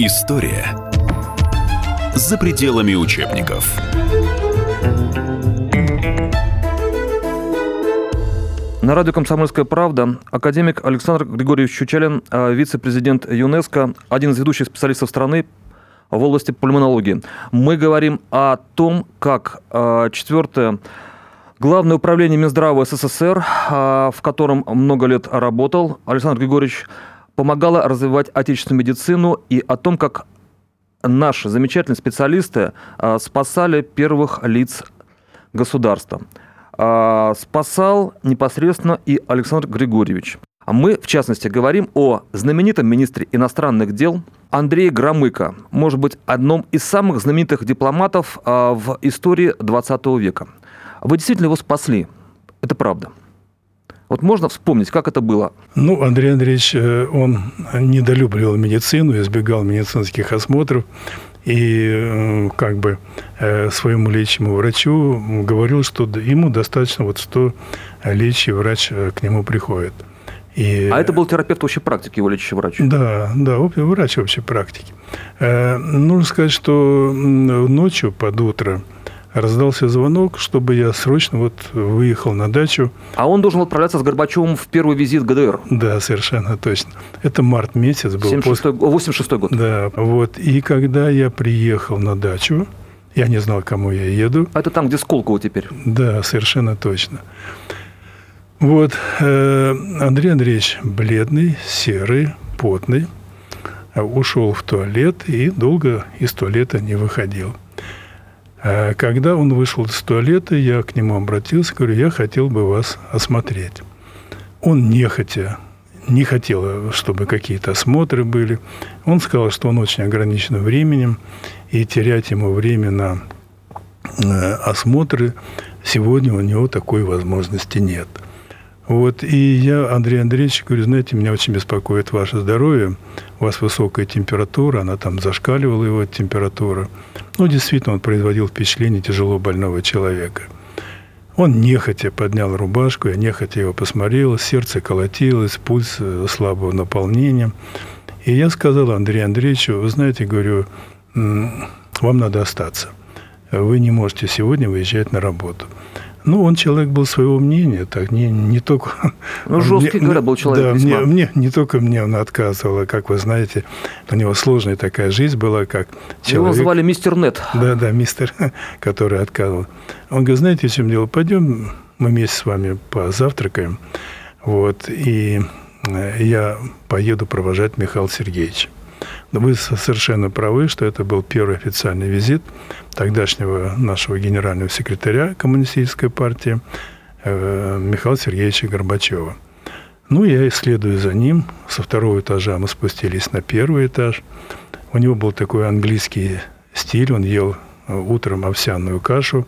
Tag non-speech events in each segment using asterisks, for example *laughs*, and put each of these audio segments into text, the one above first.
История за пределами учебников. На радио «Комсомольская правда» академик Александр Григорьевич Чучалин, а, вице-президент ЮНЕСКО, один из ведущих специалистов страны в области пульмонологии. Мы говорим о том, как а, четвертое Главное управление Минздрава СССР, а, в котором много лет работал Александр Григорьевич, помогало развивать отечественную медицину и о том, как наши замечательные специалисты а, спасали первых лиц государства. А, спасал непосредственно и Александр Григорьевич. Мы, в частности, говорим о знаменитом министре иностранных дел Андрее Громыко, может быть, одном из самых знаменитых дипломатов в истории 20 века. Вы действительно его спасли. Это правда. Вот можно вспомнить, как это было? Ну, Андрей Андреевич, э, он недолюбливал медицину, избегал медицинских осмотров. И э, как бы э, своему лечащему врачу говорил, что ему достаточно вот 100 лечащий врач к нему приходит. И... А это был терапевт общей практики, его лечащий врач? Да, да, врач общей практики. Нужно сказать, что ночью под утро раздался звонок, чтобы я срочно вот выехал на дачу. А он должен отправляться с Горбачевым в первый визит ГДР? Да, совершенно точно. Это март месяц был. 76 после... 86 год. Да, вот. И когда я приехал на дачу, я не знал, кому я еду. А это там, где Сколково теперь? Да, совершенно точно. Вот, э, Андрей Андреевич бледный, серый, потный, ушел в туалет и долго из туалета не выходил. А когда он вышел из туалета, я к нему обратился, говорю, я хотел бы вас осмотреть. Он нехотя, не хотел, чтобы какие-то осмотры были. Он сказал, что он очень ограничен временем, и терять ему время на э, осмотры сегодня у него такой возможности нет – вот, и я, Андрей Андреевич, говорю, знаете, меня очень беспокоит ваше здоровье, у вас высокая температура, она там зашкаливала его температура. Ну, действительно, он производил впечатление тяжело больного человека. Он нехотя поднял рубашку, я нехотя его посмотрел, сердце колотилось, пульс э, слабого наполнения. И я сказал Андрею Андреевичу, вы знаете, говорю, вам надо остаться. Вы не можете сегодня выезжать на работу. Ну, он человек был своего мнения, так не, не только... Ну, жесткий, говоря, был человек Да, мне, мне, не только мне он отказывал, а, как вы знаете, у него сложная такая жизнь была, как человек... Его звали мистер Нет. Да, да, мистер, *laughs* который отказывал. Он говорит, знаете, в чем дело? Пойдем мы вместе с вами позавтракаем, вот, и э, я поеду провожать Михаила Сергеевича. Вы совершенно правы, что это был первый официальный визит тогдашнего нашего генерального секретаря Коммунистической партии э, Михаила Сергеевича Горбачева. Ну, я исследую за ним. Со второго этажа мы спустились на первый этаж. У него был такой английский стиль. Он ел э, утром овсяную кашу,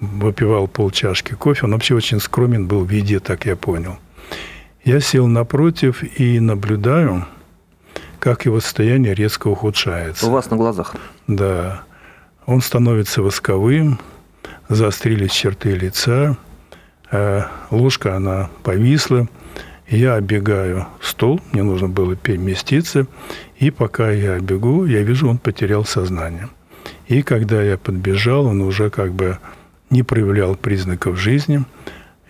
выпивал полчашки кофе. Он вообще очень скромен был в виде, так я понял. Я сел напротив и наблюдаю, как его состояние резко ухудшается. У вас на глазах? Да. Он становится восковым, заострились черты лица, а ложка, она повисла. Я оббегаю стол, мне нужно было переместиться, и пока я бегу, я вижу, он потерял сознание. И когда я подбежал, он уже как бы не проявлял признаков жизни.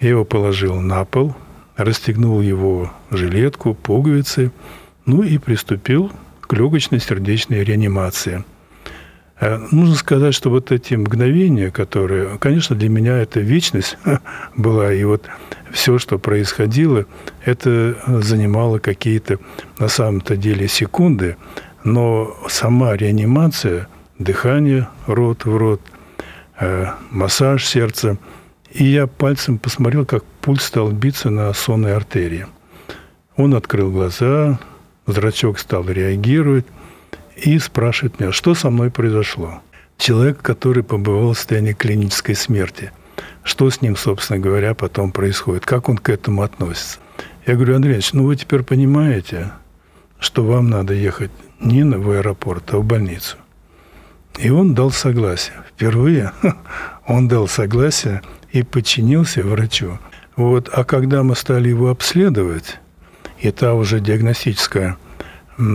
Я его положил на пол, расстегнул его жилетку, пуговицы – ну и приступил к легочной сердечной реанимации. Э, нужно сказать, что вот эти мгновения, которые, конечно, для меня это вечность *laughs* была, и вот все, что происходило, это занимало какие-то на самом-то деле секунды, но сама реанимация, дыхание рот в рот, э, массаж сердца, и я пальцем посмотрел, как пульс стал биться на сонной артерии. Он открыл глаза, Зрачок стал реагировать и спрашивает меня, что со мной произошло. Человек, который побывал в состоянии клинической смерти. Что с ним, собственно говоря, потом происходит? Как он к этому относится? Я говорю, Андрей Ильич, ну вы теперь понимаете, что вам надо ехать не в аэропорт, а в больницу. И он дал согласие. Впервые *laughs* он дал согласие и подчинился врачу. Вот. А когда мы стали его обследовать, и та уже диагностическая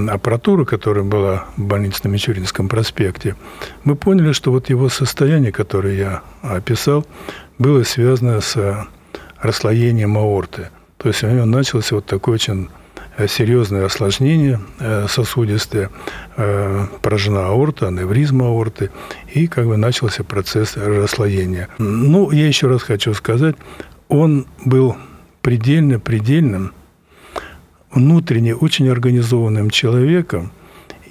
аппаратуру, которая была в больнице на Мичуринском проспекте, мы поняли, что вот его состояние, которое я описал, было связано с расслоением аорты. То есть у него начался вот такой очень э, серьезное осложнение э, сосудистое, э, поражена аорта, аневризма аорты, и как бы начался процесс расслоения. Ну, я еще раз хочу сказать, он был предельно-предельным внутренне очень организованным человеком,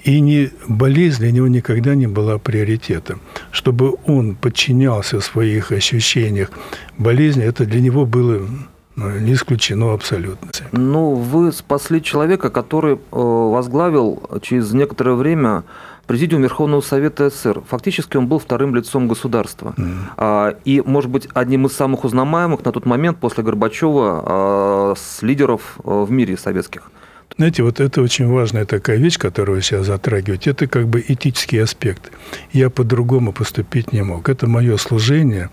и не, болезнь для него никогда не была приоритетом. Чтобы он подчинялся своих ощущениях болезни, это для него было ну, не исключено абсолютно. Ну, вы спасли человека, который э, возглавил через некоторое время Президиум Верховного Совета СССР. Фактически он был вторым лицом государства. Mm. И, может быть, одним из самых узнаваемых на тот момент после Горбачева а, с лидеров а, в мире советских. Знаете, вот это очень важная такая вещь, которую вы сейчас затрагиваете. Это как бы этический аспект. Я по-другому поступить не мог. Это мое служение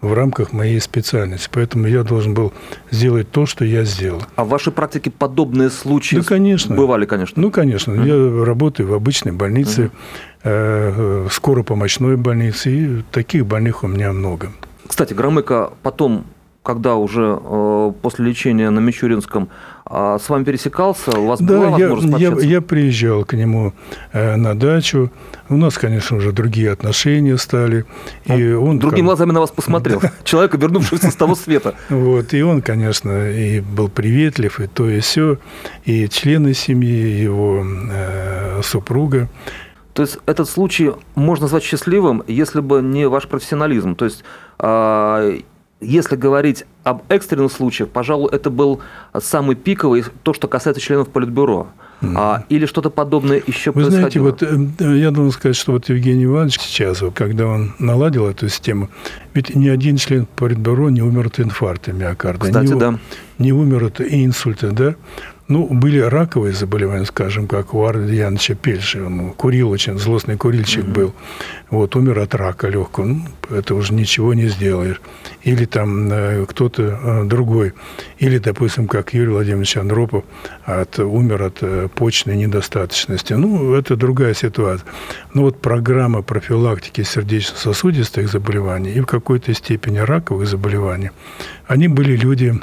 в рамках моей специальности. Поэтому я должен был сделать то, что я сделал. А в вашей практике подобные случаи ну, конечно. бывали, конечно? Ну, конечно. Mm-hmm. Я работаю в обычной больнице, mm-hmm. скоропомощной больнице, и таких больных у меня много. Кстати, Громыко потом когда уже э, после лечения на Мичуринском э, с вами пересекался, у вас да, была я, возможность я, я приезжал к нему э, на дачу. У нас, конечно, уже другие отношения стали. И он, другими как... глазами на вас посмотрел. *laughs* Человека, вернувшегося с того *laughs* света. Вот, и он, конечно, и был приветлив, и то, и все. И члены семьи, его э, супруга. То есть этот случай можно назвать счастливым, если бы не ваш профессионализм. То есть э, если говорить об экстренных случаях, пожалуй, это был самый пиковый, то, что касается членов Политбюро. Mm-hmm. А, или что-то подобное еще Вы знаете, вот э, я должен сказать, что вот Евгений Иванович сейчас, вот, когда он наладил эту систему, ведь ни один член Политбюро не умер от инфаркта миокарда. Кстати, не, да. Не умер от инсульта, да. Ну, были раковые заболевания, скажем, как у Арда Яновича Пельши. Он курил очень, злостный курильщик mm-hmm. был. Вот, умер от рака легкого. Ну, это уже ничего не сделаешь. Или там э, кто-то э, другой. Или, допустим, как Юрий Владимирович Андропов от, умер от э, почной недостаточности. Ну, это другая ситуация. Но вот программа профилактики сердечно-сосудистых заболеваний и в какой-то степени раковых заболеваний, они были люди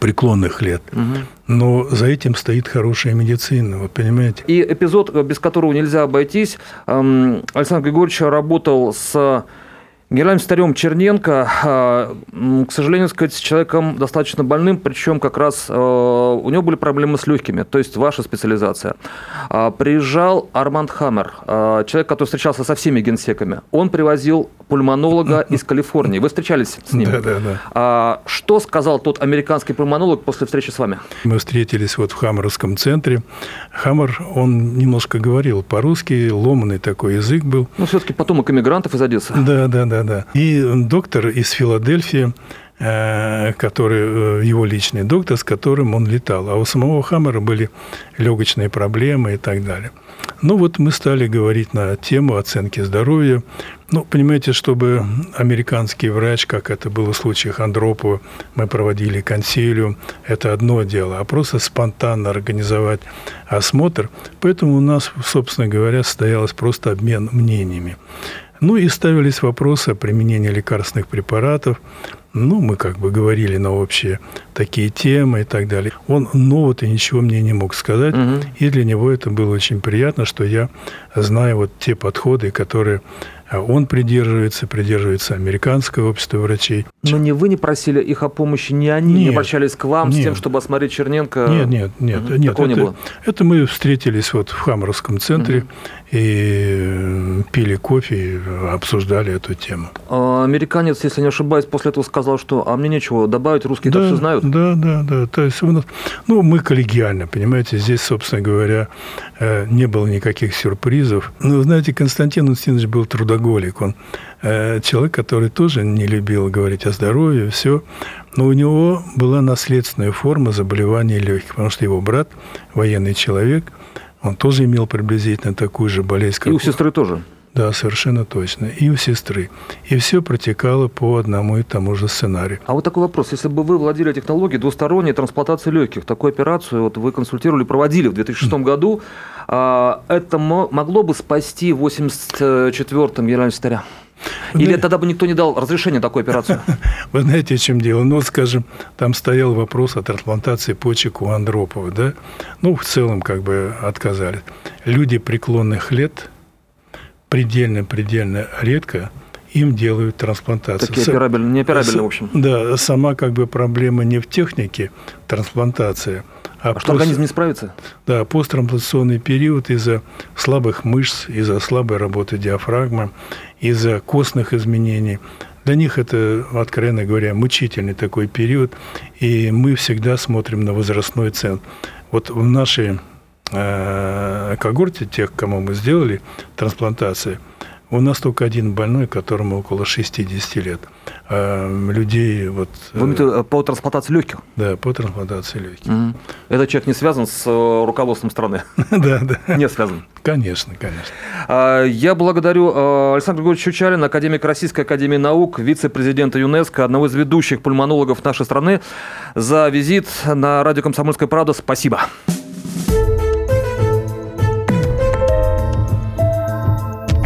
преклонных лет. Угу. Но за этим стоит хорошая медицина, вы понимаете? И эпизод, без которого нельзя обойтись, Александр Григорьевич работал с Генеральным старем Черненко, а, к сожалению, сказать, с человеком достаточно больным, причем как раз а, у него были проблемы с легкими, то есть ваша специализация. А, приезжал Арманд Хаммер, человек, который встречался со всеми генсеками. Он привозил пульмонолога *laughs* из Калифорнии. Вы встречались с ним? Да, да, да. Что сказал тот американский пульмонолог после встречи с вами? Мы встретились вот в Хаммеровском центре. Хаммер, он немножко говорил по-русски, ломанный такой язык был. Ну, все-таки потомок иммигрантов из Одессы. Да, да, да да, И доктор из Филадельфии, э, который, э, его личный доктор, с которым он летал. А у самого Хаммера были легочные проблемы и так далее. Ну вот мы стали говорить на тему оценки здоровья. Ну, понимаете, чтобы американский врач, как это было в случае Андропова, мы проводили консилиум, это одно дело, а просто спонтанно организовать осмотр. Поэтому у нас, собственно говоря, состоялось просто обмен мнениями. Ну и ставились вопросы о применении лекарственных препаратов. Ну, мы как бы говорили на общие такие темы и так далее. Он нового-то ничего мне не мог сказать. Угу. И для него это было очень приятно, что я знаю вот те подходы, которые а он придерживается, придерживается американского общества врачей. Но не вы не просили их о помощи, не они нет, не обращались к вам нет. с тем, чтобы осмотреть Черненко? Нет, нет, нет. Угу. нет это, не было? это мы встретились вот в Хаммеровском центре угу. и пили кофе, обсуждали эту тему. А, американец, если не ошибаюсь, после этого сказал, что «а мне нечего добавить, русские да, все знают». Да, да, да. То есть у нас, ну, мы коллегиально, понимаете, здесь, собственно говоря, э, не было никаких сюрпризов. Ну, знаете, Константин Устинович был трудоголик. Он э, человек, который тоже не любил говорить о здоровье, все. Но у него была наследственная форма заболевания легких, потому что его брат, военный человек, он тоже имел приблизительно такую же болезнь. Как И у сестры тоже. Да, совершенно точно. И у сестры. И все протекало по одному и тому же сценарию. А вот такой вопрос. Если бы вы владели технологией двусторонней трансплантации легких, такую операцию вот вы консультировали, проводили в 2006 году, а, это могло бы спасти в 84-м Елена Старя? Или тогда бы никто не дал разрешения на такую операцию? *laughs* Вы знаете, о чем дело? Ну, скажем, там стоял вопрос о трансплантации почек у Андропова, да? Ну, в целом, как бы отказались. Люди преклонных лет предельно-предельно редко им делают трансплантацию. Такие операбельные, неоперабельные, в общем. Да, сама как бы проблема не в технике трансплантации, а, а пост... что организм не справится? Да, посттрансплантационный период из-за слабых мышц, из-за слабой работы диафрагмы, из-за костных изменений. Для них это, откровенно говоря, мучительный такой период, и мы всегда смотрим на возрастной цен. Вот в нашей когорте тех, кому мы сделали трансплантации, у нас только один больной, которому около 60 лет. А людей вот... Вы имеете э, по трансплантации легких? Да, по трансплантации легких. Угу. Этот человек не связан с э, руководством страны? *laughs* Да, да. Не связан? Конечно, конечно. А, я благодарю э, Александра Григорьевича Чучалина, академик Российской Академии Наук, вице-президента ЮНЕСКО, одного из ведущих пульмонологов нашей страны, за визит на радио «Комсомольская правда». Спасибо.